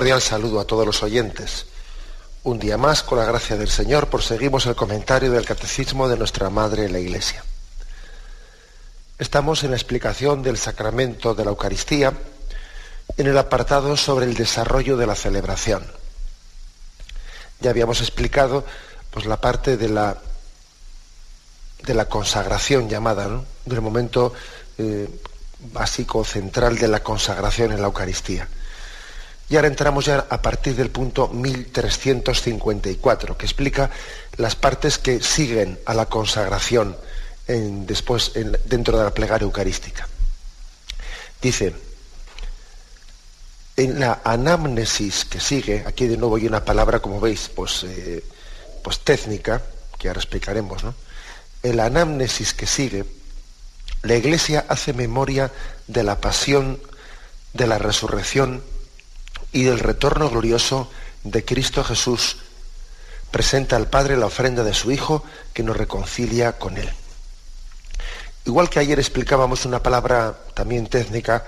Cordial saludo a todos los oyentes. Un día más, con la gracia del Señor, proseguimos el comentario del Catecismo de nuestra Madre la Iglesia. Estamos en la explicación del sacramento de la Eucaristía en el apartado sobre el desarrollo de la celebración. Ya habíamos explicado pues, la parte de la, de la consagración llamada, ¿no? del momento eh, básico, central de la consagración en la Eucaristía. Y ahora entramos ya a partir del punto 1354, que explica las partes que siguen a la consagración después dentro de la plegaria eucarística. Dice, en la anamnesis que sigue, aquí de nuevo hay una palabra, como veis, pues, eh, pues técnica, que ahora explicaremos, ¿no? En la anamnesis que sigue, la Iglesia hace memoria de la pasión, de la resurrección, y del retorno glorioso de Cristo Jesús, presenta al Padre la ofrenda de su Hijo que nos reconcilia con Él. Igual que ayer explicábamos una palabra también técnica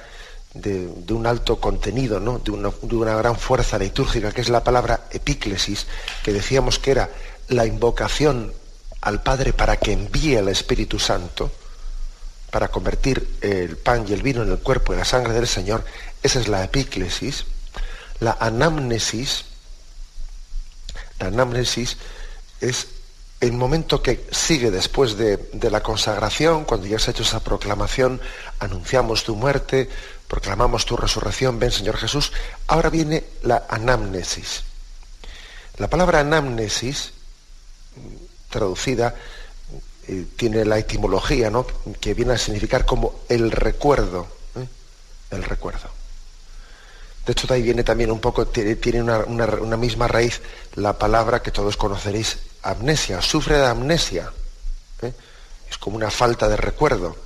de, un alto contenido, ¿no? de, una, de una gran fuerza litúrgica, que es la palabra epíclesis, que decíamos que era la invocación al Padre para que envíe al Espíritu Santo, para convertir el pan y el vino en el cuerpo y la sangre del Señor, esa es la epíclesis la anamnesis, la anamnesis es el momento que sigue después de, la consagración, cuando ya se ha hecho esa proclamación, anunciamos tu muerte, proclamamos tu resurrección, ven Señor Jesús, ahora viene la anamnesis. La palabra anamnesis, traducida, eh, tiene la etimología, ¿no? que viene a significar como el recuerdo, ¿eh? el recuerdo. De hecho, de ahí viene también un poco, tiene una, misma raíz la palabra que todos conoceréis, amnesia, sufre de amnesia. ¿eh? Es como una falta de recuerdo.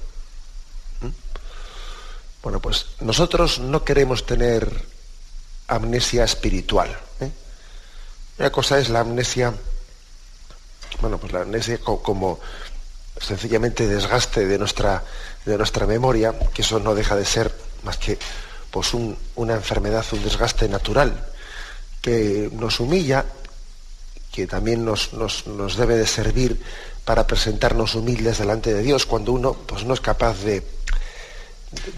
Bueno, pues nosotros no queremos tener amnesia espiritual. ¿eh? Una cosa es la amnesia, bueno, pues la amnesia como sencillamente desgaste de nuestra, de nuestra memoria, que eso no deja de ser más que pues una enfermedad, un desgaste natural que nos humilla, que también nos, debe de servir para presentarnos humildes delante de Dios cuando uno pues, no es capaz de,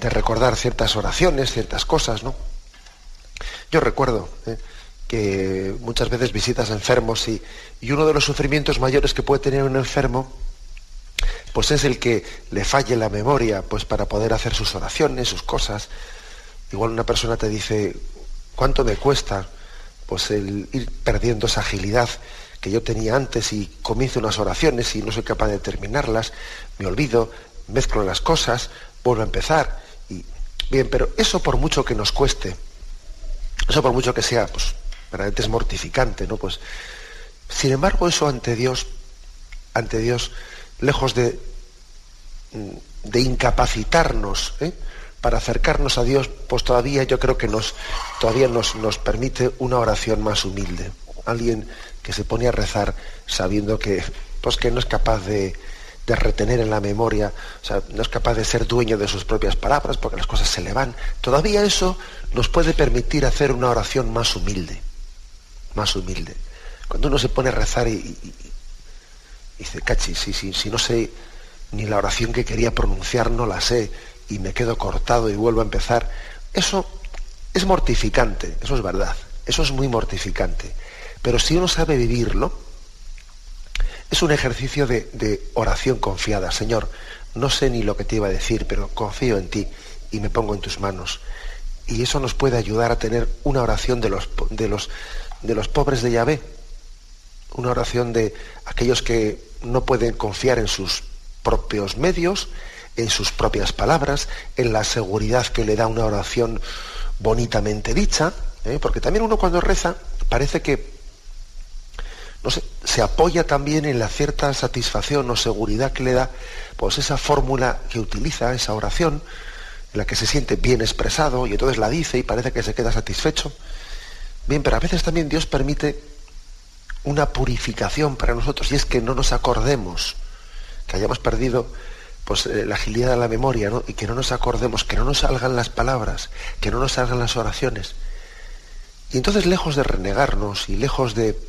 de recordar ciertas oraciones, ciertas cosas, ¿no? Yo recuerdo ¿eh? que muchas veces visitas enfermos y, y, uno de los sufrimientos mayores que puede tener un enfermo pues es el que le falle la memoria pues para poder hacer sus oraciones, sus cosas, Igual una persona te dice, ¿cuánto me cuesta? Pues el ir perdiendo esa agilidad que yo tenía antes y comienzo unas oraciones y no soy capaz de terminarlas, me olvido, mezclo las cosas, vuelvo a empezar. Y, bien, pero eso por mucho que nos cueste, eso por mucho que sea, pues, realmente es mortificante, ¿no? Pues, sin embargo, eso ante Dios, ante Dios, lejos de, de incapacitarnos, ¿eh? Para acercarnos a Dios, pues todavía yo creo que nos, todavía nos, nos permite una oración más humilde. Alguien que se pone a rezar sabiendo que, pues que no es capaz de, de retener en la memoria, o sea, no es capaz de ser dueño de sus propias palabras porque las cosas se le van. Todavía eso nos puede permitir hacer una oración más humilde, más humilde. Cuando uno se pone a rezar y, dice, cachi, si, si, si no sé ni la oración que quería pronunciar, no la sé, y me quedo cortado y vuelvo a empezar, eso es mortificante, eso es verdad, eso es muy mortificante. Pero si uno sabe vivirlo, es un ejercicio de, oración confiada. Señor, no sé ni lo que te iba a decir, pero confío en ti y me pongo en tus manos. y eso nos puede ayudar a tener una oración de los, de los, de los pobres de Yahvé, una oración de aquellos que no pueden confiar en sus propios medios, en sus propias palabras, en la seguridad que le da una oración bonitamente dicha, ¿eh? porque también uno cuando reza parece que no sé, se apoya también en la cierta satisfacción o seguridad que le da pues esa fórmula que utiliza, esa oración, en la que se siente bien expresado y entonces la dice y parece que se queda satisfecho. Bien, pero a veces también Dios permite una purificación para nosotros y es que no nos acordemos, que hayamos perdido pues eh, la agilidad de la memoria. Y que no nos acordemos, que no nos salgan las palabras, que no nos salgan las oraciones. Y entonces, lejos de renegarnos y lejos de,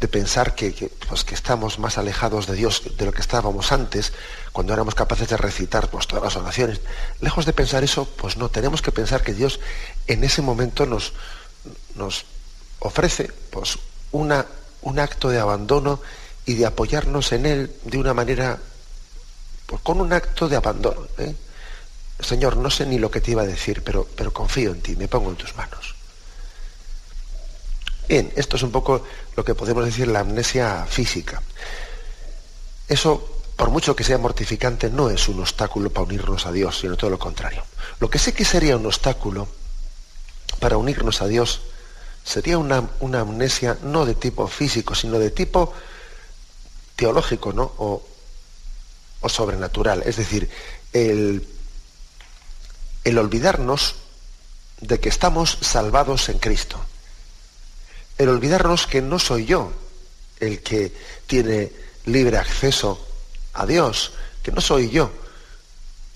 de pensar que, que, pues, que estamos más alejados de Dios de lo que estábamos antes, cuando éramos capaces de recitar pues, todas las oraciones, lejos de pensar eso, pues no, tenemos que pensar que Dios en ese momento nos, nos ofrece pues, una, un acto de abandono y de apoyarnos en Él de una manera pues con un acto de abandono. ¿eh? Señor, no sé ni lo que te iba a decir, pero, pero confío en ti, me pongo en tus manos. Bien, esto es un poco lo que podemos decir la amnesia física. Eso, por mucho que sea mortificante, no es un obstáculo para unirnos a Dios, sino todo lo contrario. Lo que sé que sería un obstáculo para unirnos a Dios sería una, una amnesia no de tipo físico, sino de tipo teológico, ¿no? Sobrenatural. Es decir, el, el olvidarnos de que estamos salvados en Cristo. El olvidarnos que no soy yo el que tiene libre acceso a Dios, que no soy yo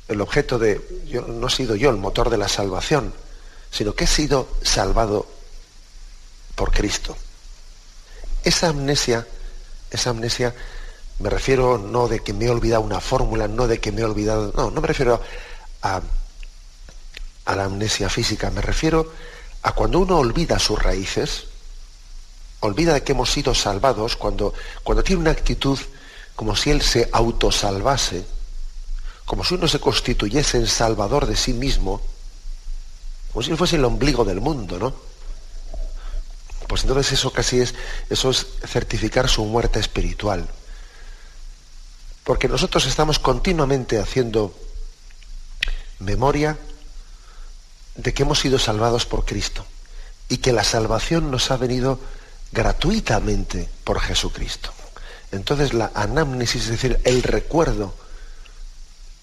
el objeto de, yo, no he sido yo el motor de la salvación, sino que he sido salvado por Cristo. Esa amnesia, esa amnesia me refiero no de que me he olvidado una fórmula, no de que me he olvidado, no, no me refiero a, la amnesia física, me refiero a cuando uno olvida sus raíces, olvida de que hemos sido salvados, cuando, cuando tiene una actitud como si él se autosalvase, como si uno se constituyese en salvador de sí mismo, como si él fuese el ombligo del mundo, ¿no? Pues entonces eso casi es, eso es certificar su muerte espiritual. Porque nosotros estamos continuamente haciendo memoria de que hemos sido salvados por Cristo y que la salvación nos ha venido gratuitamente por Jesucristo. Entonces la anamnesis, es decir, el recuerdo,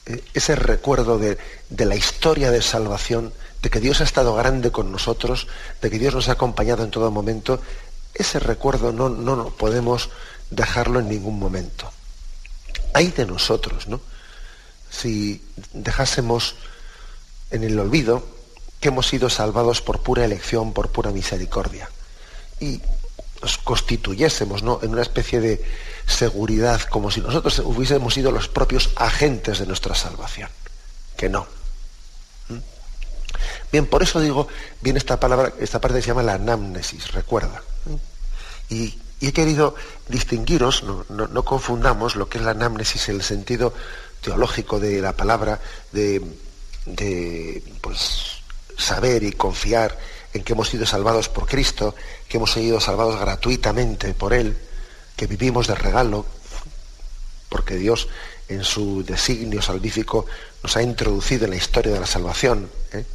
eh, ese recuerdo de, de, la historia de salvación, de que Dios ha estado grande con nosotros, de que Dios nos ha acompañado en todo momento, ese recuerdo no, no, no podemos dejarlo en ningún momento hay de nosotros, ¿no? Si dejásemos en el olvido que hemos sido salvados por pura elección, por pura misericordia. Y nos constituyésemos ¿no? en una especie de seguridad, como si nosotros hubiésemos sido los propios agentes de nuestra salvación. Que no. ¿Mm? Bien, por eso digo, bien esta palabra, esta parte se llama la anamnesis, recuerda. ¿Mm? Y y he querido distinguiros, no, confundamos lo que es la anamnesis en el sentido teológico de la palabra, de, pues, saber y confiar en que hemos sido salvados por Cristo, que hemos sido salvados gratuitamente por Él, que vivimos de regalo, porque Dios en su designio salvífico nos ha introducido en la historia de la salvación. ¿eh?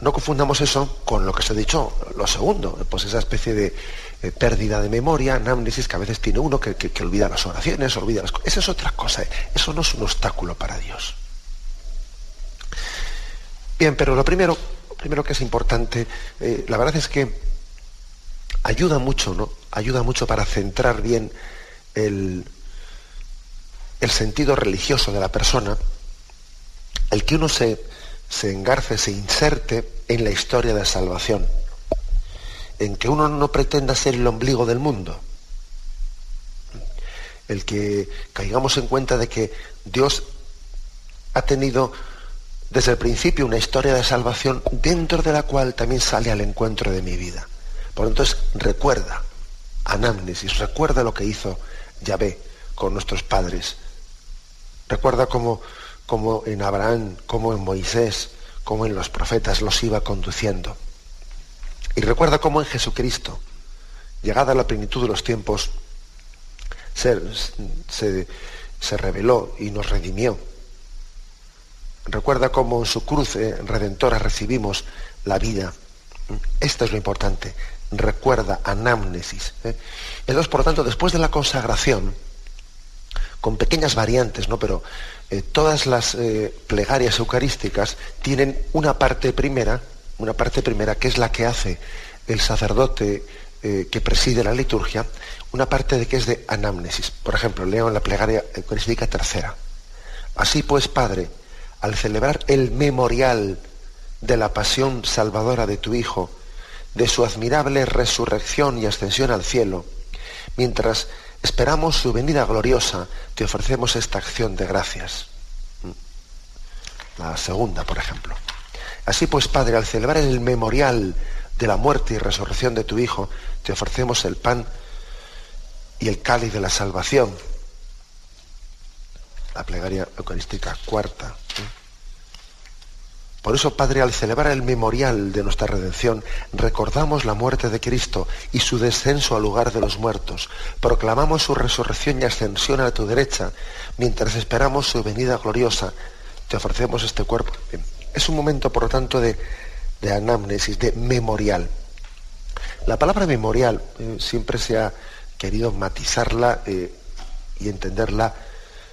No confundamos eso con lo que se ha dicho, lo segundo, pues esa especie de eh, pérdida de memoria, anamnesis que a veces tiene uno que, olvida las oraciones, olvida las cosas. Esa es otra cosa, ¿eh? eso no es un obstáculo para Dios. Bien, pero lo primero, primero que es importante, eh, la verdad es que ayuda mucho, ¿no? Ayuda mucho para centrar bien el, el sentido religioso de la persona, el que uno se, se engarce, se inserte en la historia de salvación en que uno no pretenda ser el ombligo del mundo. El que caigamos en cuenta de que Dios ha tenido desde el principio una historia de salvación dentro de la cual también sale al encuentro de mi vida. Por entonces recuerda, anamnesis, recuerda lo que hizo Yahvé con nuestros padres. Recuerda cómo, en Abraham, como en Moisés, como en los profetas los iba conduciendo. Y recuerda cómo en Jesucristo, llegada la plenitud de los tiempos, se, se, reveló y nos redimió. Recuerda cómo en su cruz eh, redentora recibimos la vida. Esto es lo importante. Recuerda, anamnesis. ¿eh? Entonces, por lo tanto, después de la consagración, con pequeñas variantes, ¿no? Pero eh, todas las eh, plegarias eucarísticas tienen una parte primera, una parte primera que es la que hace el sacerdote eh, que preside la liturgia, una parte de que es de anamnesis. Por ejemplo, leo en la plegaria eucarística tercera. Así pues, Padre, al celebrar el memorial de la pasión salvadora de tu Hijo, de su admirable resurrección y ascensión al cielo, mientras esperamos su venida gloriosa, te ofrecemos esta acción de gracias. La segunda, por ejemplo. Así pues, Padre, al celebrar el memorial de la muerte y resurrección de tu Hijo, te ofrecemos el pan y el cáliz de la salvación. La plegaria eucarística cuarta. Por eso, Padre, al celebrar el memorial de nuestra redención, recordamos la muerte de Cristo y su descenso al lugar de los muertos. Proclamamos su resurrección y ascensión a tu derecha, mientras esperamos su venida gloriosa. Te ofrecemos este cuerpo. Es un momento, por lo tanto, de, anamnesis, de memorial. La palabra memorial eh, siempre se ha querido matizarla eh, y entenderla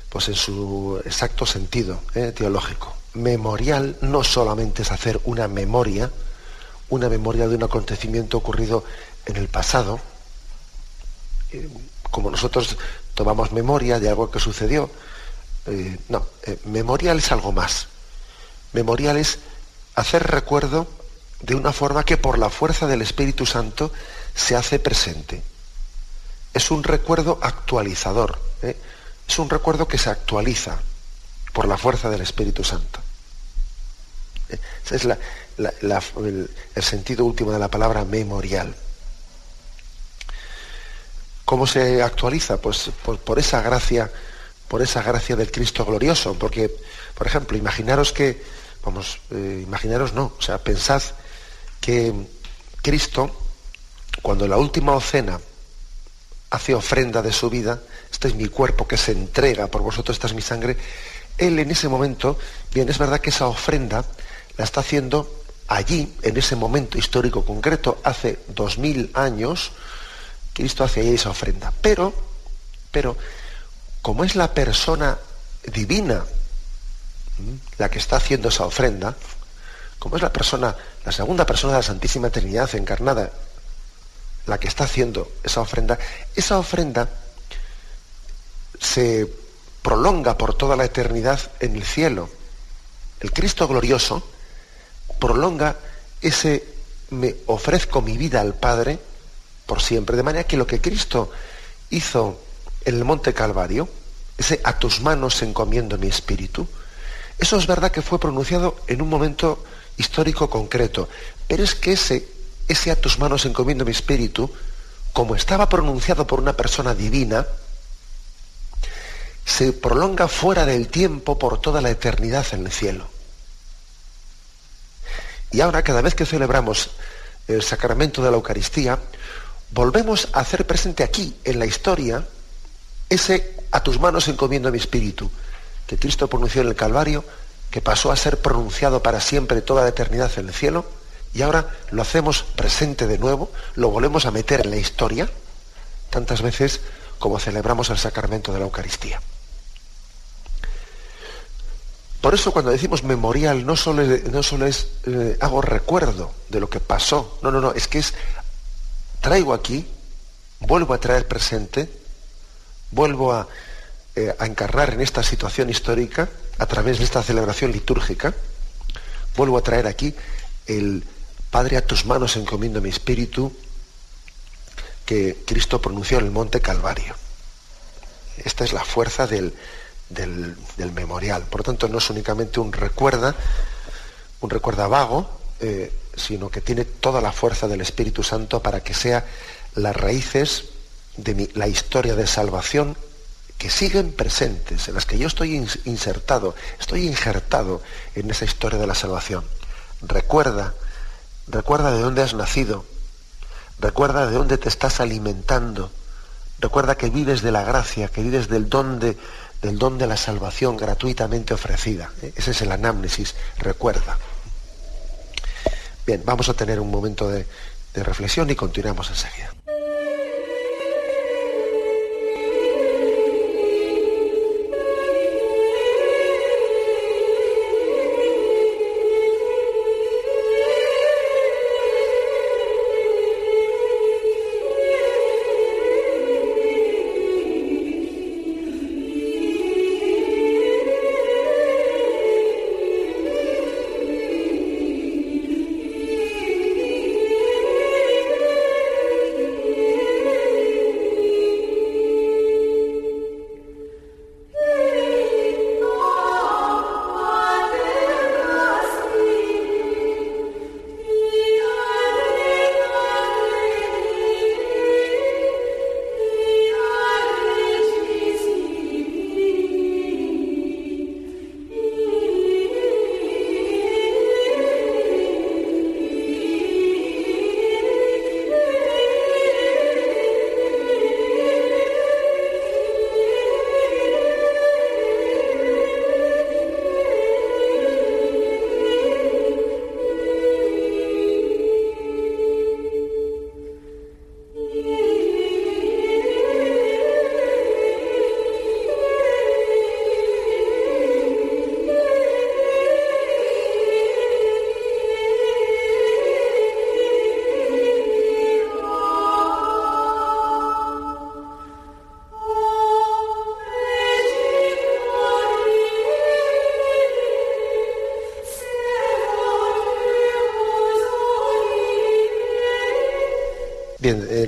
pues, en su exacto sentido eh, teológico memorial no solamente es hacer una memoria, una memoria de un acontecimiento ocurrido en el pasado, como nosotros tomamos memoria de algo que sucedió. No, memorial es algo más. Memorial es hacer recuerdo de una forma que por la fuerza del Espíritu Santo se hace presente. Es un recuerdo actualizador, es un recuerdo que se actualiza por la fuerza del Espíritu Santo. Ese es el, sentido último de la palabra memorial. ¿Cómo se actualiza? Pues por, esa gracia, por esa gracia del Cristo glorioso. Porque, por ejemplo, imaginaros que, vamos, eh, imaginaros no, o sea, pensad que Cristo, cuando la última ocena hace ofrenda de su vida, este es mi cuerpo que se entrega por vosotros, esta es mi sangre, él en ese momento, bien, es verdad que esa ofrenda la está haciendo allí, en ese momento histórico concreto, hace dos mil años, Cristo hace ahí esa ofrenda. Pero, pero, como es la persona divina la que está haciendo esa ofrenda, como es la persona, la segunda persona de la Santísima Trinidad encarnada, la que está haciendo esa ofrenda, esa ofrenda se prolonga por toda la eternidad en el cielo. El Cristo glorioso prolonga ese me ofrezco mi vida al Padre por siempre, de manera que lo que Cristo hizo en el Monte Calvario, ese a tus manos encomiendo mi espíritu, eso es verdad que fue pronunciado en un momento histórico concreto, pero es que ese, ese a tus manos encomiendo mi espíritu, como estaba pronunciado por una persona divina, se prolonga fuera del tiempo por toda la eternidad en el cielo. Y ahora, cada vez que celebramos el sacramento de la Eucaristía, volvemos a hacer presente aquí, en la historia, ese a tus manos encomiendo mi espíritu, que Cristo pronunció en el Calvario, que pasó a ser pronunciado para siempre toda la eternidad en el cielo, y ahora lo hacemos presente de nuevo, lo volvemos a meter en la historia, tantas veces como celebramos el sacramento de la Eucaristía. Por eso cuando decimos memorial no solo, no solo es eh, hago recuerdo de lo que pasó, no, no, no, es que es traigo aquí, vuelvo a traer presente, vuelvo a, eh, a encarnar en esta situación histórica a través de esta celebración litúrgica, vuelvo a traer aquí el Padre a tus manos encomiendo mi espíritu que Cristo pronunció en el monte Calvario. Esta es la fuerza del, del, memorial. Por lo tanto, no es únicamente un recuerda, un recuerda vago, eh, sino que tiene toda la fuerza del Espíritu Santo para que sea las raíces de la historia de salvación que siguen presentes, en las que yo estoy insertado, estoy injertado en esa historia de la salvación. recuerda, recuerda de dónde has nacido, recuerda de dónde te estás alimentando, recuerda que vives de la gracia, que vives del don de, del don de la salvación gratuitamente ofrecida. Ese es el anámnesis, recuerda. Bien, vamos a tener un momento de, de reflexión y continuamos enseguida.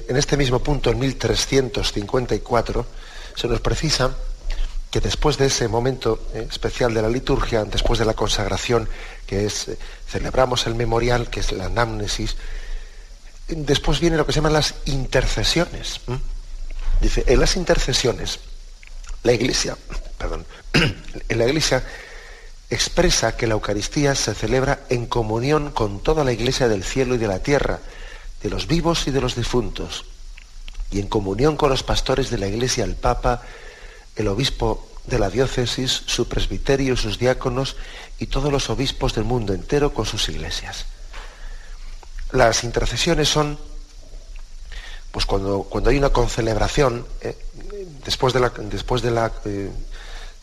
En este mismo punto, en 1354, se nos precisa que después de ese momento eh, especial de la liturgia, después de la consagración, que es, eh, celebramos el memorial, que es la anamnesis, después viene lo que se llaman las intercesiones. Dice, en las intercesiones, la Iglesia, perdón, en la Iglesia expresa que la Eucaristía se celebra en comunión con toda la Iglesia del cielo y de la tierra, de los vivos y de los difuntos, y en comunión con los pastores de la Iglesia, el Papa, el obispo de la diócesis, su presbiterio, sus diáconos y todos los obispos del mundo entero con sus iglesias. Las intercesiones son, pues cuando, cuando hay una concelebración, eh, después de la, después de la eh,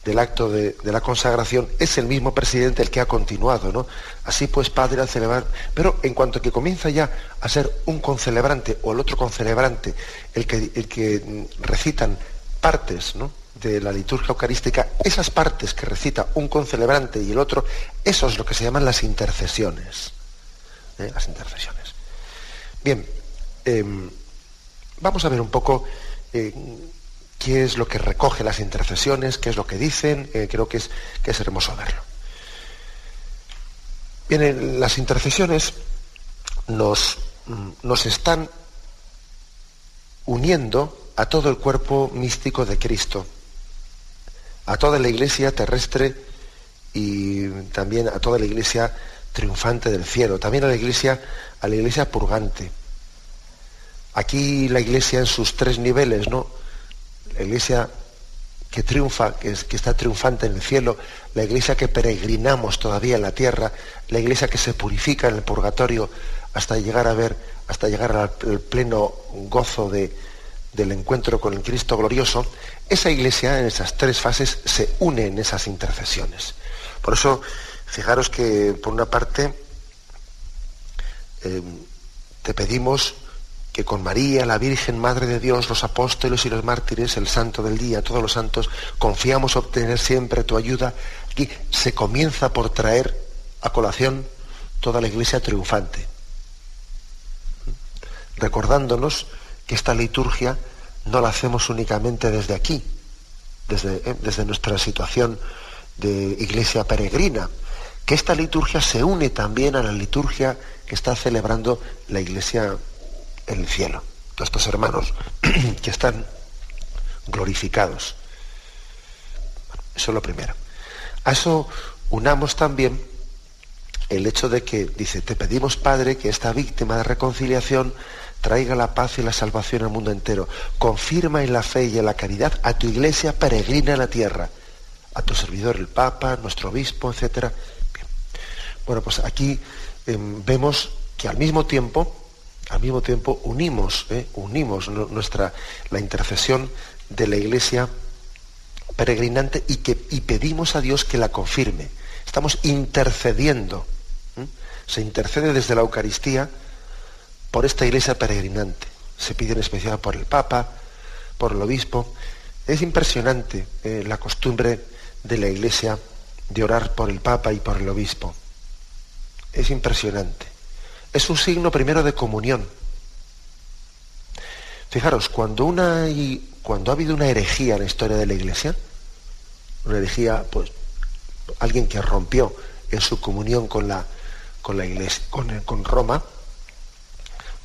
del acto de, la consagración, es el mismo presidente el que ha continuado, ¿no? Así pues, Padre, al celebrar, pero en cuanto que comienza ya a ser un concelebrante o el otro concelebrante, el que, el que mm, recitan partes, de la liturgia eucarística, esas partes que recita un concelebrante y el otro, eso es lo que se llaman las intercesiones. ¿eh? Las intercesiones. Bien, em, vamos a ver un poco eh, qué es lo que recoge las intercesiones, qué es lo que dicen, eh, creo que es, que es hermoso verlo. Bien, las intercesiones nos, mm, nos están uniendo a todo el cuerpo místico de Cristo, a toda la iglesia terrestre y también a toda la iglesia triunfante del cielo, también a la iglesia, a la iglesia purgante. Aquí la iglesia en sus tres niveles, ¿no? La iglesia que triunfa, que, está triunfante en el cielo, la iglesia que peregrinamos todavía en la tierra, la iglesia que se purifica en el purgatorio hasta llegar a ver, hasta llegar al, pleno gozo de, del encuentro con el Cristo glorioso, esa iglesia en esas tres fases se une en esas intercesiones. Por eso, fijaros que por una parte eh, te pedimos que con María, la Virgen, Madre de Dios, los apóstoles y los mártires, el santo del día, todos los santos, confiamos obtener siempre tu ayuda. Aquí se comienza por traer a colación toda la iglesia triunfante, recordándonos que esta liturgia no la hacemos únicamente desde aquí, desde, eh, nuestra situación de iglesia peregrina, que esta liturgia se une también a la liturgia que está celebrando la iglesia el cielo. Estos hermanos que están glorificados. eso es lo primero. A eso unamos también el hecho de que, dice, te pedimos, Padre, que esta víctima de reconciliación traiga la paz y la salvación al mundo entero. Confirma en la fe y en la caridad a tu iglesia peregrina en la tierra, a tu servidor el Papa, nuestro obispo, etc. Bueno, pues aquí em, vemos que al mismo tiempo, al mismo tiempo unimos, ¿eh? unimos nuestra, la intercesión de la iglesia peregrinante y, que, y pedimos a Dios que la confirme. Estamos intercediendo. Se intercede desde la Eucaristía por esta iglesia peregrinante. Se pide en especial por el Papa, por el obispo. Es impresionante eh, la costumbre de la iglesia de orar por el Papa y por el obispo. Es impresionante. Es un signo primero de comunión. Fijaros, cuando, una, cuando ha habido una herejía en la historia de la iglesia, una herejía, pues, alguien que rompió en su comunión con la, con la con, con Roma,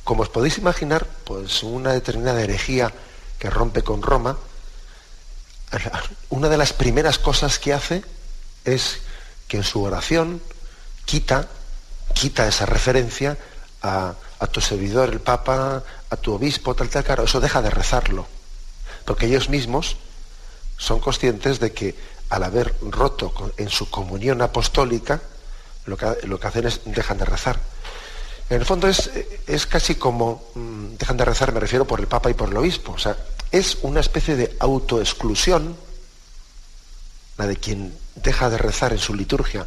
como os podéis imaginar, pues una determinada herejía que rompe con Roma, una de las primeras cosas que hace es que en su oración quita, quita esa referencia a, tu servidor, el Papa, a tu obispo, tal, tal, claro, eso deja de rezarlo. Porque ellos mismos son conscientes de que al haber roto en su comunión apostólica, lo que, lo que hacen es dejan de rezar. En el fondo es, es casi como, mm, dejan de rezar, me refiero por el Papa y por el Obispo, o sea, es una especie de autoexclusión, la de quien deja de rezar en su liturgia,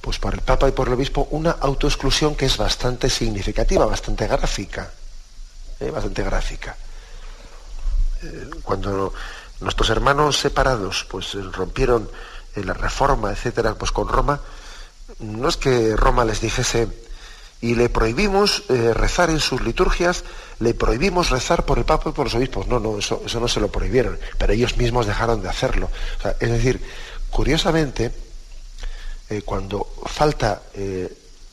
pues por el Papa y por el Obispo, una autoexclusión que es bastante significativa, bastante gráfica, ¿eh? bastante gráfica. Eh, cuando nuestros hermanos separados pues rompieron la reforma, etcétera, pues con Roma, no es que Roma les dijese, y le prohibimos eh, rezar en sus liturgias, le prohibimos rezar por el Papa y por los obispos. No, no, eso no se lo prohibieron, pero ellos mismos dejaron de hacerlo. es decir, curiosamente, eh, cuando falta eh,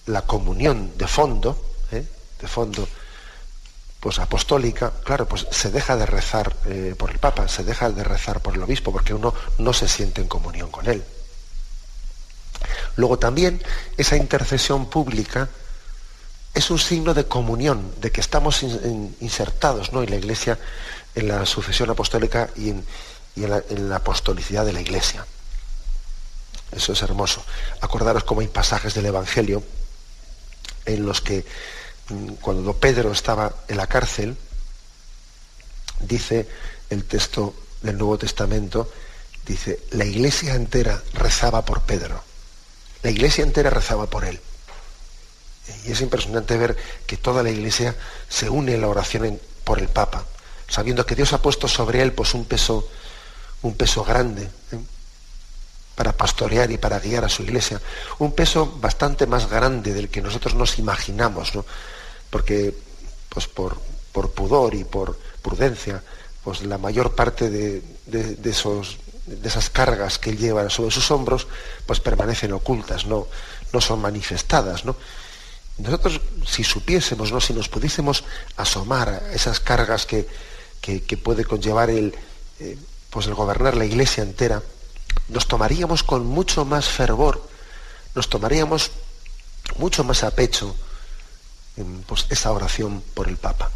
la comunión de fondo, de fondo, pues apostólica, claro, pues se deja de rezar por el Papa, se deja de rezar por el obispo, porque uno no se siente en comunión con él. Luego también esa intercesión pública, es un signo de comunión, de que estamos insertados ¿no? en la Iglesia, en la sucesión apostólica y, en, la, apostolicidad de la Iglesia. Eso es hermoso. Acordaros cómo hay pasajes del Evangelio en los que mm, cuando Pedro estaba en la cárcel, dice el texto del Nuevo Testamento, dice, la iglesia entera rezaba por Pedro. La iglesia entera rezaba por él. Y es impresionante ver que toda la Iglesia se une en la oración por el Papa, sabiendo que Dios ha puesto sobre él pues, un, peso, un peso grande ¿eh? Para pastorear y para guiar a su Iglesia. Un peso bastante más grande del que nosotros nos imaginamos, ¿no? porque pues, por, por pudor y por prudencia, pues la mayor parte de, esos, de esas cargas que él lleva sobre sus hombros, pues permanecen ocultas, no, no son manifestadas, ¿no? Nosotros, si supiésemos, ¿no? si nos pudiésemos asomar a esas cargas que, puede conllevar el, eh, pues el gobernar la iglesia entera, nos tomaríamos con mucho más fervor, nos tomaríamos mucho más a pecho pues, esa oración por el Papa.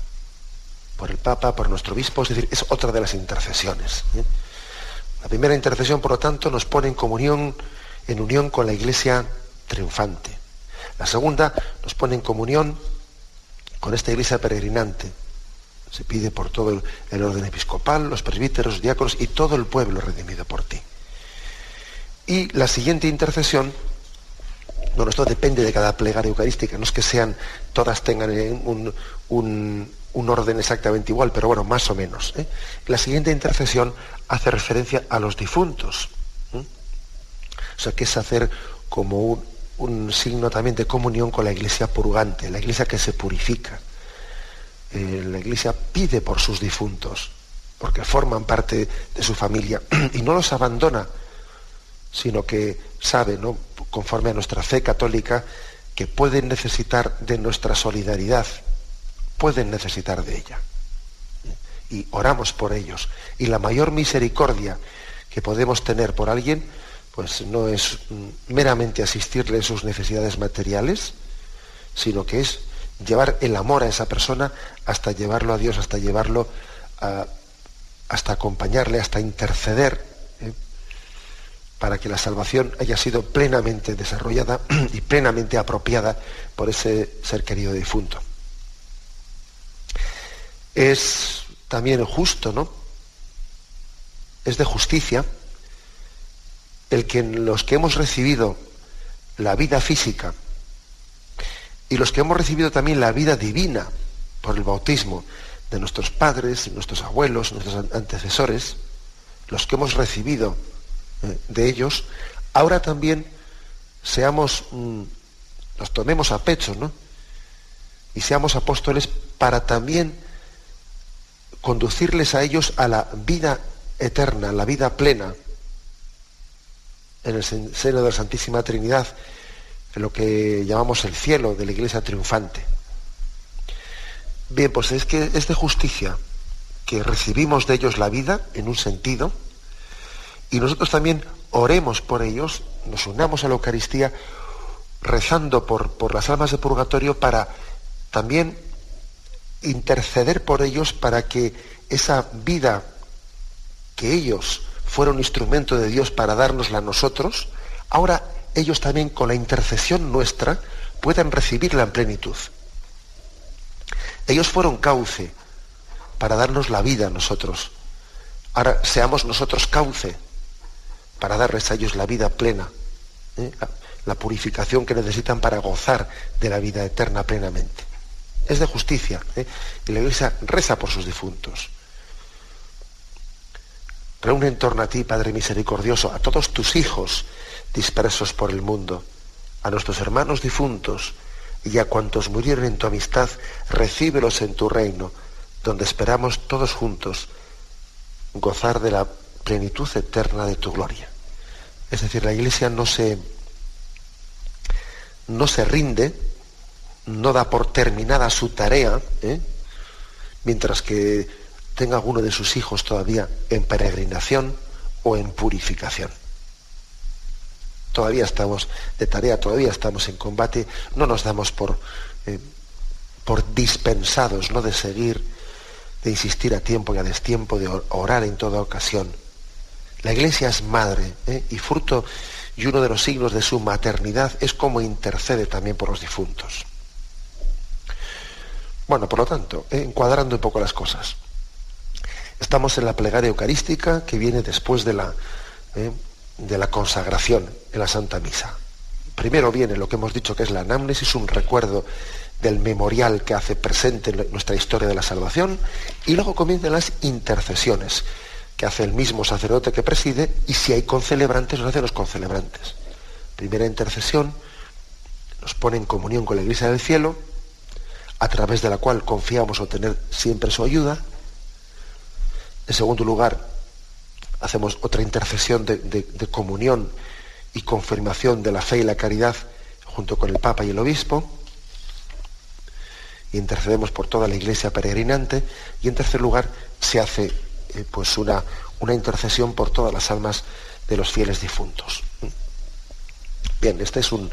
Por el Papa, por nuestro obispo, es decir, es otra de las intercesiones. ¿eh? La primera intercesión, por lo tanto, nos pone en comunión, en unión con la iglesia triunfante. La segunda nos pone en comunión con esta iglesia peregrinante. Se pide por todo el, orden episcopal, los presbíteros, diáconos y todo el pueblo redimido por ti. Y la siguiente intercesión, bueno, esto depende de cada plegaria eucarística, no es que sean, todas tengan un, un, orden exactamente igual, pero bueno, más o menos. ¿eh? La siguiente intercesión hace referencia a los difuntos. O sea, que es hacer como un, un signo también de comunión con la iglesia purgante, la iglesia que se purifica. Eh, la iglesia pide por sus difuntos, porque forman parte de su familia y no los abandona, sino que sabe, ¿no? conforme a nuestra fe católica, que pueden necesitar de nuestra solidaridad, pueden necesitar de ella. Y oramos por ellos. Y la mayor misericordia que podemos tener por alguien pues no es mm, meramente asistirle en sus necesidades materiales, sino que es llevar el amor a esa persona hasta llevarlo a Dios, hasta llevarlo a, hasta acompañarle, hasta interceder. Para que la salvación haya sido plenamente desarrollada y plenamente apropiada por ese ser querido difunto. Es también justo, ¿no? Es de justicia el que los que hemos recibido la vida física y los que hemos recibido también la vida divina por el bautismo de nuestros padres, nuestros abuelos, nuestros antecesores, los que hemos recibido de ellos, ahora también seamos, mm, nos tomemos a pecho, ¿no? Y seamos apóstoles para también conducirles a ellos a la vida eterna, la vida plena, en el seno de la Santísima Trinidad, en lo que llamamos el cielo de la Iglesia triunfante. Bien, pues es que es de justicia que recibimos de ellos la vida en un sentido y nosotros también oremos por ellos, nos unamos a la Eucaristía rezando por, por las almas de purgatorio para también interceder por ellos para que esa vida que ellos fueron instrumento de Dios para dárnosla a nosotros, ahora ellos también con la intercesión nuestra puedan recibirla en plenitud. Ellos fueron cauce para darnos la vida a nosotros. Ahora seamos nosotros cauce para darles a ellos la vida plena, ¿eh? la purificación que necesitan para gozar de la vida eterna plenamente. Es de justicia. ¿eh? Y la Iglesia reza por sus difuntos. Reúne en torno a ti, Padre misericordioso, a todos tus hijos dispersos por el mundo, a nuestros hermanos difuntos y a cuantos murieron en tu amistad, recíbelos en tu reino, donde esperamos todos juntos gozar de la plenitud eterna de tu gloria. Es decir, la Iglesia no se, no se rinde, no da por terminada su tarea, ¿eh? mientras que tenga alguno de sus hijos todavía en peregrinación o en purificación. Todavía estamos de tarea, todavía estamos en combate, no nos damos por, eh, por dispensados, no de seguir, de insistir a tiempo y a destiempo, de orar en toda ocasión. La iglesia es madre ¿eh? y fruto y uno de los signos de su maternidad es como intercede también por los difuntos. Bueno, por lo tanto, ¿eh? encuadrando un poco las cosas. Estamos en la plegaria eucarística que viene después de la, ¿eh? de la consagración en la Santa Misa. Primero viene lo que hemos dicho que es la anamnesis, un recuerdo del memorial que hace presente nuestra historia de la salvación, y luego comienzan las intercesiones que hace el mismo sacerdote que preside, y si hay concelebrantes, los hace los concelebrantes. Primera intercesión, nos pone en comunión con la Iglesia del Cielo, a través de la cual confiamos obtener siempre su ayuda. En segundo lugar, hacemos otra intercesión de, comunión y confirmación de la fe y la caridad junto con el Papa y el Obispo. Intercedemos por toda la iglesia peregrinante. Y en tercer lugar, se hace eh, pues una, una intercesión por todas las almas de los fieles difuntos. Bien, este es un.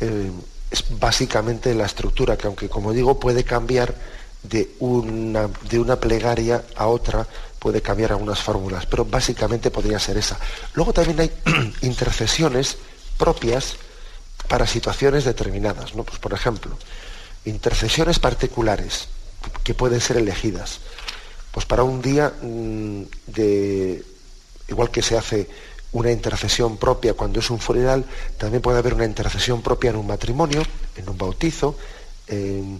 Eh, es básicamente la estructura que, aunque como digo, puede cambiar de una, de una plegaria a otra, puede cambiar algunas fórmulas, pero básicamente podría ser esa. Luego también hay intercesiones propias para situaciones determinadas, ¿no? Pues por ejemplo, intercesiones particulares que pueden ser elegidas. Pues para un día mm, de igual que se hace una intercesión propia cuando es un funeral, también puede haber una intercesión propia en un matrimonio, en un bautizo, en,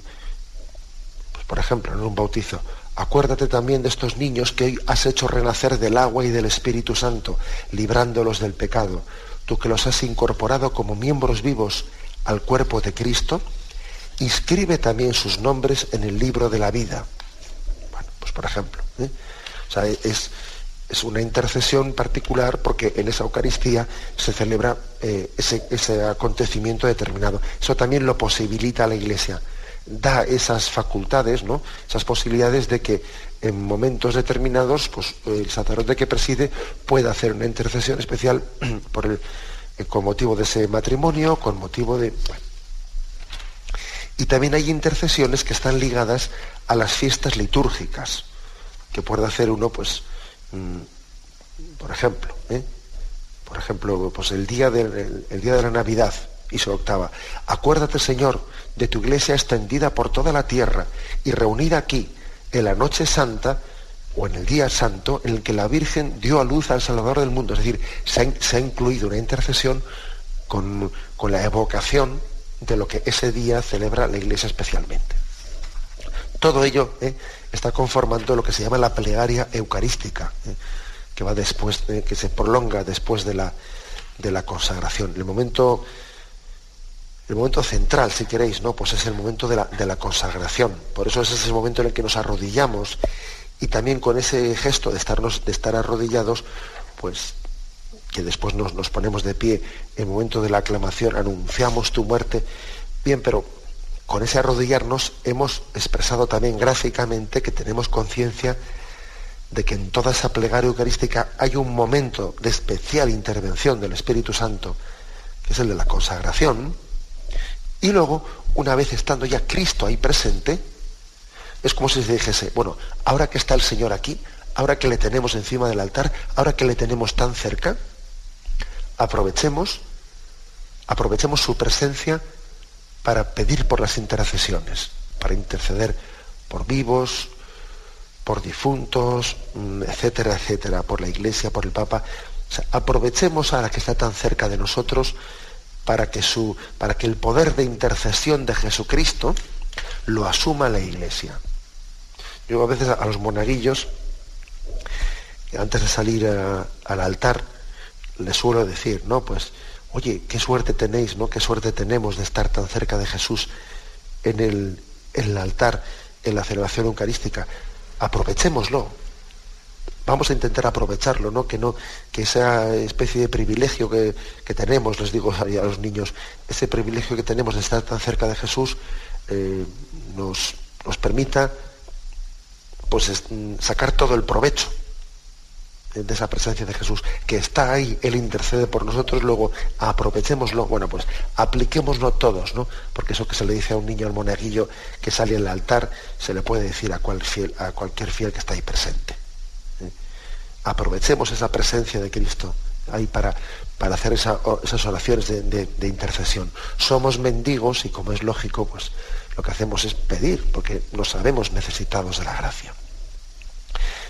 por ejemplo, en un bautizo, acuérdate también de estos niños que hoy has hecho renacer del agua y del Espíritu Santo, librándolos del pecado. Tú que los has incorporado como miembros vivos al cuerpo de Cristo, inscribe también sus nombres en el libro de la vida. Pues por ejemplo, ¿eh? o sea, es, es, una intercesión particular porque en esa Eucaristía se celebra eh, ese, ese acontecimiento determinado. Eso también lo posibilita a la Iglesia da esas facultades, ¿no? esas posibilidades de que en momentos determinados pues, el sacerdote que preside pueda hacer una intercesión especial por el, eh, con motivo de ese matrimonio, con motivo de... Y también hay intercesiones que están ligadas a las fiestas litúrgicas, que puede hacer uno, pues, mm, por ejemplo, ¿eh? por ejemplo, pues el día, de, el día de la Navidad, y su octava, acuérdate, Señor, de tu iglesia extendida por toda la tierra y reunida aquí en la noche santa o en el día santo en el que la Virgen dio a luz al Salvador del mundo. Es decir, se ha, incluido una intercesión con, la evocación de lo que ese día celebra la Iglesia especialmente. Todo ello ¿eh? está conformando lo que se llama la plegaria eucarística, ¿eh? que va después, que se prolonga después de la, de la consagración. El momento, el momento central, si queréis, ¿no? Pues es el momento de la, de la consagración. Por eso ese es el momento en el que nos arrodillamos y también con ese gesto de, estarnos, de estar arrodillados, pues que después nos, nos ponemos de pie en el momento de la aclamación, anunciamos tu muerte, bien, pero con ese arrodillarnos hemos expresado también gráficamente que tenemos conciencia de que en toda esa plegaria eucarística hay un momento de especial intervención del Espíritu Santo, que es el de la consagración, y luego, una vez estando ya Cristo ahí presente, es como si se dijese, bueno, ahora que está el Señor aquí, ahora que le tenemos encima del altar, ahora que le tenemos tan cerca, aprovechemos, aprovechemos su presencia para pedir por las intercesiones, para interceder por vivos, por difuntos, mm, etcétera, etcétera, por la Iglesia, por el Papa. aprovechemos a la que está tan cerca de nosotros para que, su, para que el poder de intercesión de Jesucristo lo asuma la Iglesia. Yo a veces a los monaguillos, antes de salir al altar, les suelo decir, ¿no? Pues, oye, qué suerte tenéis, ¿no? Qué suerte tenemos de estar tan cerca de Jesús en el, en el altar, en la celebración eucarística. Aprovechémoslo. Vamos a intentar aprovecharlo, ¿no? Que no, que esa especie de privilegio que, tenemos, les digo a los niños, ese privilegio que tenemos de estar tan cerca de Jesús, eh, nos, nos permita pues sacar todo el provecho de esa presencia de Jesús, que está ahí, Él intercede por nosotros, luego aprovechémoslo, bueno, pues apliquémoslo todos, ¿no? Porque eso que se le dice a un niño al monaguillo que sale al altar, se le puede decir a, cual fiel, a cualquier fiel que está ahí presente. ¿eh? Aprovechemos esa presencia de Cristo ahí para, para hacer esas oraciones de, de intercesión. Somos mendigos y como es lógico, pues lo que hacemos es pedir, porque nos sabemos necesitados de la gracia.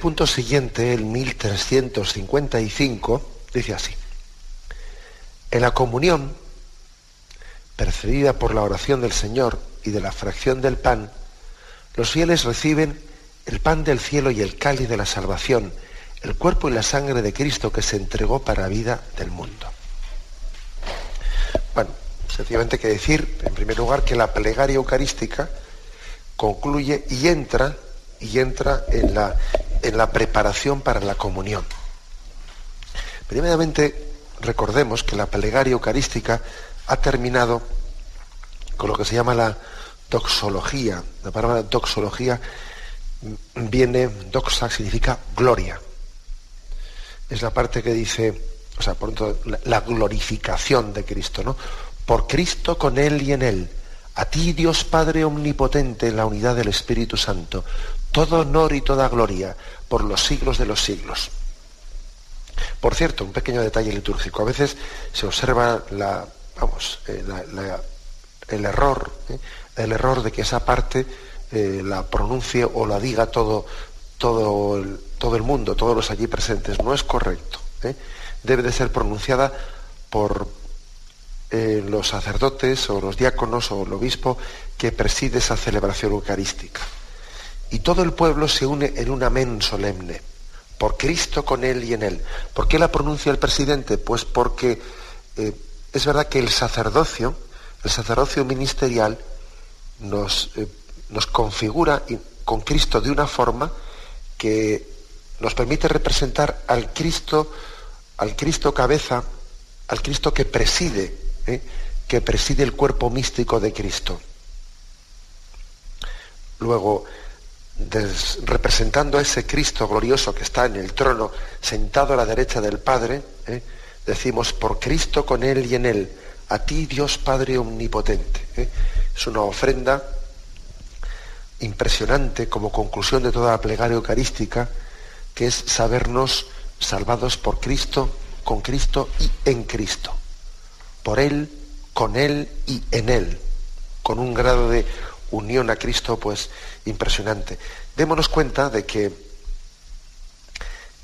Punto siguiente, el 1355, dice así. En la comunión, precedida por la oración del Señor y de la fracción del pan, los fieles reciben el pan del cielo y el cáliz de la salvación, el cuerpo y la sangre de Cristo que se entregó para la vida del mundo. Bueno, sencillamente hay que decir, en primer lugar, que la plegaria eucarística concluye y entra, y entra en la, en la preparación para la comunión. Primeramente, recordemos que la plegaria eucarística ha terminado con lo que se llama la doxología. La palabra doxología viene, doxa significa gloria. Es la parte que dice, o sea, por la, la glorificación de Cristo, ¿no? Por Cristo, con Él y en Él. A ti, Dios Padre Omnipotente, en la unidad del Espíritu Santo, todo honor y toda gloria por los siglos de los siglos. Por cierto, un pequeño detalle litúrgico. A veces se observa eh, el error, ¿eh? el error de que esa parte eh, la pronuncie o la diga todo, todo, todo el mundo, todos los allí presentes. No es correcto. Debe de ser pronunciada por los sacerdotes o los diáconos o el obispo que preside esa celebración eucarística. Y todo el pueblo se une en un amén solemne por Cristo con Él y en Él. ¿Por qué la pronuncia el presidente? Pues porque eh, es verdad que el sacerdocio, el sacerdocio ministerial, nos, eh, nos configura con Cristo de una forma que nos permite representar al Cristo, al Cristo cabeza, al Cristo que preside, ¿eh? que preside el cuerpo místico de Cristo. Luego, representando a ese Cristo glorioso que está en el trono, sentado a la derecha del Padre, ¿eh? decimos, por Cristo con Él y en Él, a ti Dios Padre Omnipotente. ¿eh? Es una ofrenda impresionante como conclusión de toda la plegaria eucarística, que es sabernos salvados por Cristo, con Cristo y en Cristo. Por Él, con Él y en Él, con un grado de unión a Cristo, pues impresionante. Démonos cuenta de que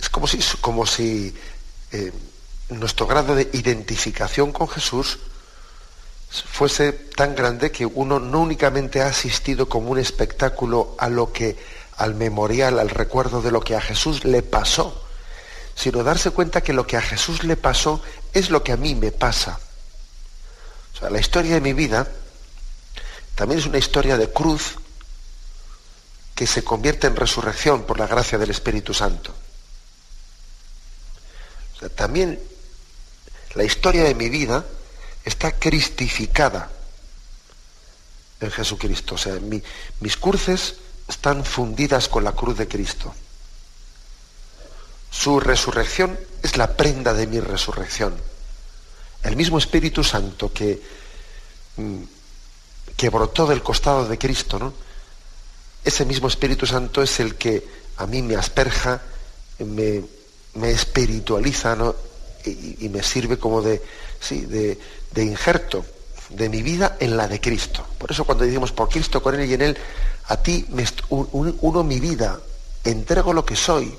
es como si, como si eh, nuestro grado de identificación con Jesús fuese tan grande que uno no únicamente ha asistido como un espectáculo a lo que, al memorial, al recuerdo de lo que a Jesús le pasó, sino darse cuenta que lo que a Jesús le pasó es lo que a mí me pasa. O sea, la historia de mi vida también es una historia de cruz que se convierte en resurrección por la gracia del Espíritu Santo. también la historia de mi vida está cristificada en Jesucristo. O sea, mis cruces están fundidas con la cruz de Cristo. Su resurrección es la prenda de mi resurrección. El mismo Espíritu Santo que, mm, que brotó del costado de Cristo, ¿no? ese mismo Espíritu Santo es el que a mí me asperja, me, espiritualiza y, me sirve como de, de, injerto de mi vida en la de Cristo. Por eso cuando decimos por Cristo, con Él y en Él, a ti me uno mi vida, entrego lo que soy.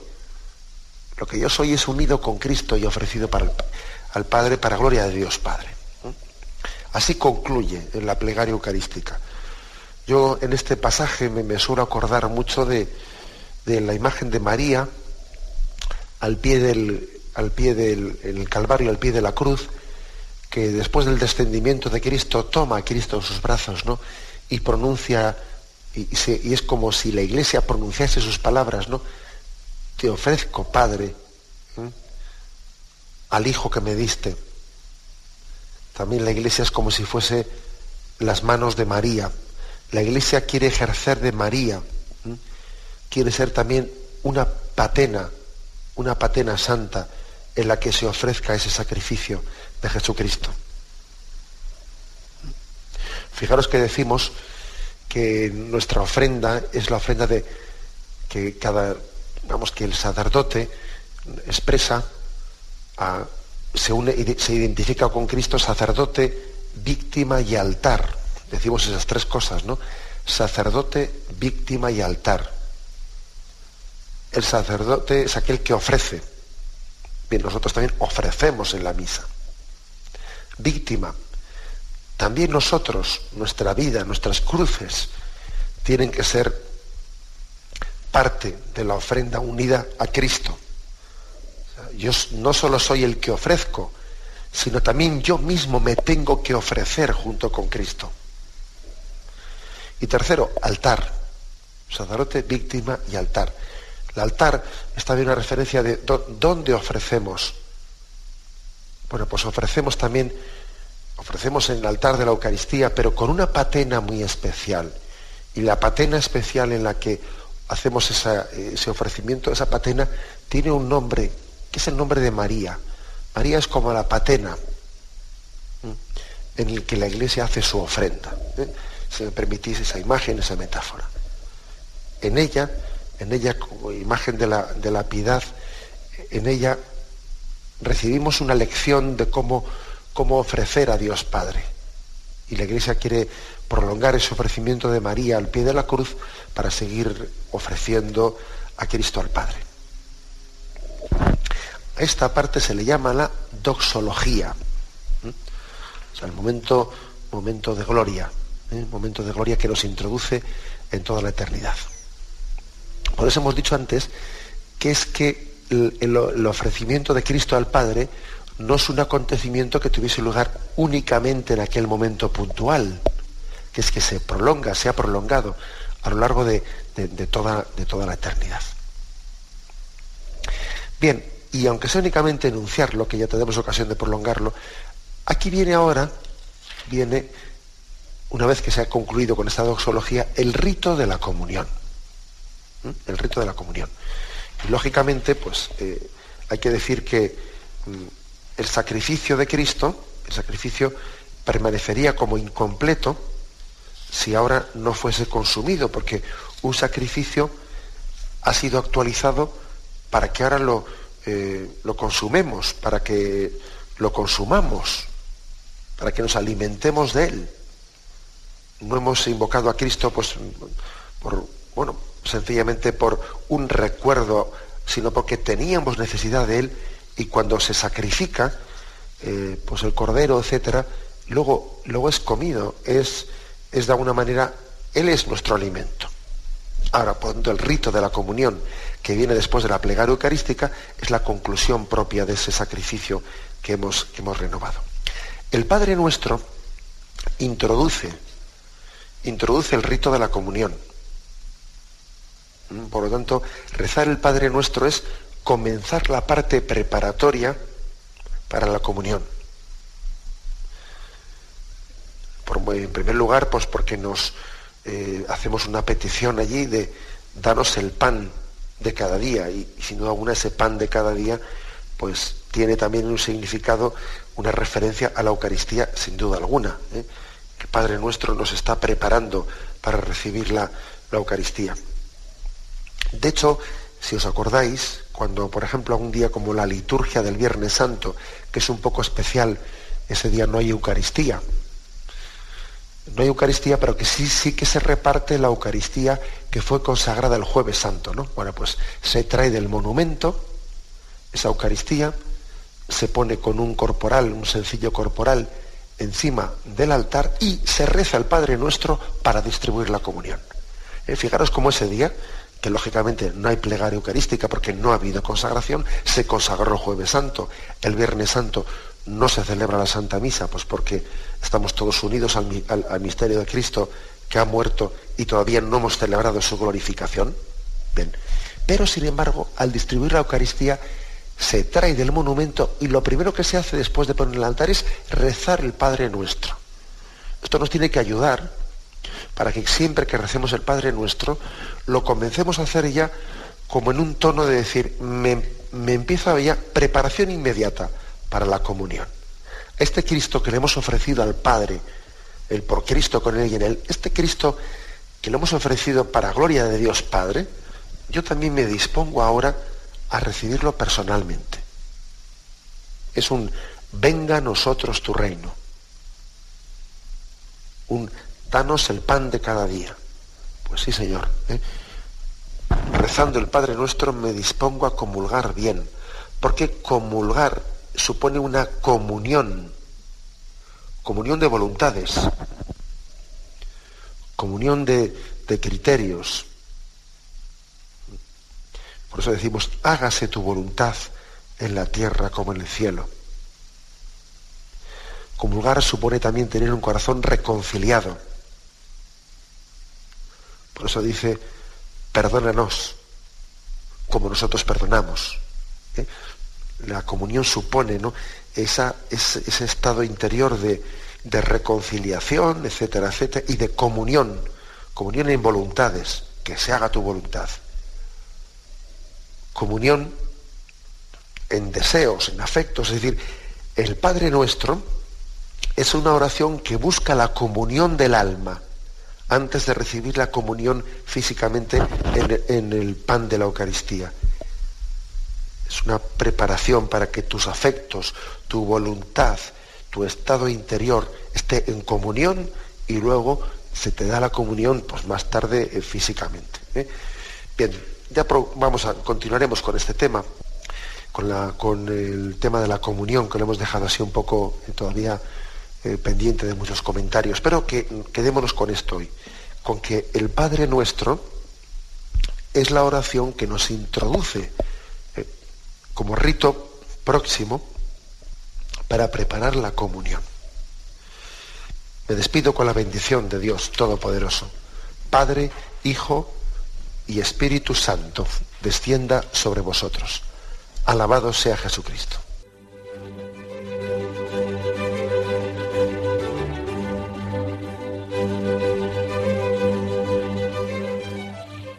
Lo que yo soy es unido con Cristo y ofrecido para al Padre para gloria de Dios Padre. Así concluye en la plegaria eucarística. Yo en este pasaje me, suelo acordar mucho de, la imagen de María al pie del, al pie del Calvario, al pie de la cruz, que después del descendimiento de Cristo toma a Cristo en sus brazos, ¿no? Y pronuncia, y, es como si la iglesia pronunciase sus palabras, ¿no? Te ofrezco, Padre, al Hijo que me diste. También la iglesia es como si fuese las manos de María, la Iglesia quiere ejercer de María, quiere ser también una patena, una patena santa en la que se ofrezca ese sacrificio de Jesucristo. Fijaros que decimos que nuestra ofrenda es la ofrenda de que cada, vamos, que el sacerdote expresa, se, une, se identifica con Cristo sacerdote, víctima y altar decimos esas tres cosas, ¿no? Sacerdote, víctima y altar. El sacerdote es aquel que ofrece. Bien, nosotros también ofrecemos en la misa. Víctima. También nosotros, nuestra vida, nuestras cruces, tienen que ser parte de la ofrenda unida a Cristo. Yo no solo soy el que ofrezco, sino también yo mismo me tengo que ofrecer junto con Cristo. Y tercero, altar. Sacerdote, víctima y altar. El altar es también una referencia de dónde ofrecemos. Bueno, pues ofrecemos también, ofrecemos en el altar de la Eucaristía, pero con una patena muy especial. Y la patena especial en la que hacemos ese ofrecimiento, esa patena, tiene un nombre, es el nombre de María. María es como la patena en el que la iglesia hace su ofrenda. ¿eh? Si me permitís esa imagen, esa metáfora. En ella, en ella como imagen de la, de la piedad, en ella recibimos una lección de cómo, cómo ofrecer a Dios Padre. Y la iglesia quiere prolongar ese ofrecimiento de María al pie de la cruz para seguir ofreciendo a Cristo al Padre. Esta parte se le llama la doxología, o sea, el momento, momento de gloria, ¿eh? momento de gloria que nos introduce en toda la eternidad. Por eso hemos dicho antes que es que el ofrecimiento de Cristo al Padre no es un acontecimiento que tuviese lugar únicamente en aquel momento puntual, que es que se prolonga, se ha prolongado a lo largo de, toda, de toda la eternidad. Bien, y aunque sea únicamente enunciarlo, que ya tenemos ocasión de prolongarlo, aquí viene ahora, viene, una vez que se ha concluido con esta doxología, el rito de la comunión. ¿Mm? El rito de la comunión. Y lógicamente, pues eh, hay que decir que mm, el sacrificio de Cristo, el sacrificio permanecería como incompleto si ahora no fuese consumido, porque un sacrificio ha sido actualizado para que ahora lo, eh, lo consumemos, para que lo consumamos, para que nos alimentemos de él. No hemos invocado a Cristo pues, por, bueno, sencillamente por un recuerdo, sino porque teníamos necesidad de él y cuando se sacrifica, eh, pues el cordero, etcétera, luego, luego es comido, es es de alguna manera, Él es nuestro alimento. Ahora, por tanto, el rito de la comunión que viene después de la plegaria eucarística es la conclusión propia de ese sacrificio que hemos, que hemos renovado. El Padre nuestro introduce, introduce el rito de la comunión. Mm, por lo tanto, rezar el Padre nuestro es comenzar la parte preparatoria para la comunión. en primer lugar, pues porque nos eh, hacemos una petición allí de danos el pan de cada día y, sin duda alguna ese pan de cada día pues tiene también un significado, una referencia a la Eucaristía sin duda alguna. ¿eh? El Padre nuestro nos está preparando para recibir la, la Eucaristía. De hecho, si os acordáis, cuando por ejemplo un día como la liturgia del Viernes Santo, que es un poco especial, ese día no hay Eucaristía, no hay Eucaristía, pero que sí, sí que se reparte la Eucaristía que fue consagrada el jueves santo, ¿no? Bueno, pues se trae del monumento esa Eucaristía, se pone con un corporal, un sencillo corporal, encima del altar y se reza el Padre Nuestro para distribuir la comunión. Eh, fijaros cómo ese día, que lógicamente no hay plegaria eucarística porque no ha habido consagración, se consagró el jueves santo, el viernes santo no se celebra la Santa Misa, pues porque estamos todos unidos al, misterio de Cristo que ha muerto y todavía no hemos celebrado su glorificación. Pero sin embargo, al distribuir la Eucaristía, se trae del monumento y lo primero que se hace después de poner el altar es rezar el Padre Nuestro. Esto nos tiene que ayudar para que siempre que recemos el Padre Nuestro, lo comencemos a hacer ya como en un tono de decir, me, me empieza ya preparación inmediata para la comunión. Este Cristo que le hemos ofrecido al Padre, el por Cristo con él y en él, este Cristo que le hemos ofrecido para gloria de Dios Padre, yo también me dispongo ahora a recibirlo personalmente. Es un venga a nosotros tu reino. Un danos el pan de cada día. Pues sí, Señor. ¿eh? Rezando el Padre nuestro me dispongo a comulgar bien. Porque comulgar supone una comunión, comunión de voluntades, comunión de, criterios. Por eso decimos, hágase tu voluntad en la tierra como en el cielo. Comulgar supone también tener un corazón reconciliado. Por eso dice, perdónanos como nosotros perdonamos. ¿eh? La comunión supone ¿no? Esa, ese, estado interior de, de, reconciliación, etcétera, etcétera, y de comunión, comunión en voluntades, que se haga tu voluntad. Comunión en deseos, en afectos, es decir, el Padre nuestro es una oración que busca la comunión del alma antes de recibir la comunión físicamente en, el pan de la Eucaristía. Es una preparación para que tus afectos, tu voluntad, tu estado interior esté en comunión y luego se te da la comunión pues, más tarde eh, físicamente. ¿eh? Bien, ya vamos a continuaremos con este tema, con, la, con, el tema de la comunión, que lo hemos dejado así un poco eh, todavía pendiente de muchos comentarios, pero que quedémonos con esto hoy, con que el Padre nuestro es la oración que nos introduce como rito próximo para preparar la comunión. Me despido con la bendición de Dios Todopoderoso. Padre, Hijo y Espíritu Santo, descienda sobre vosotros. Alabado sea Jesucristo.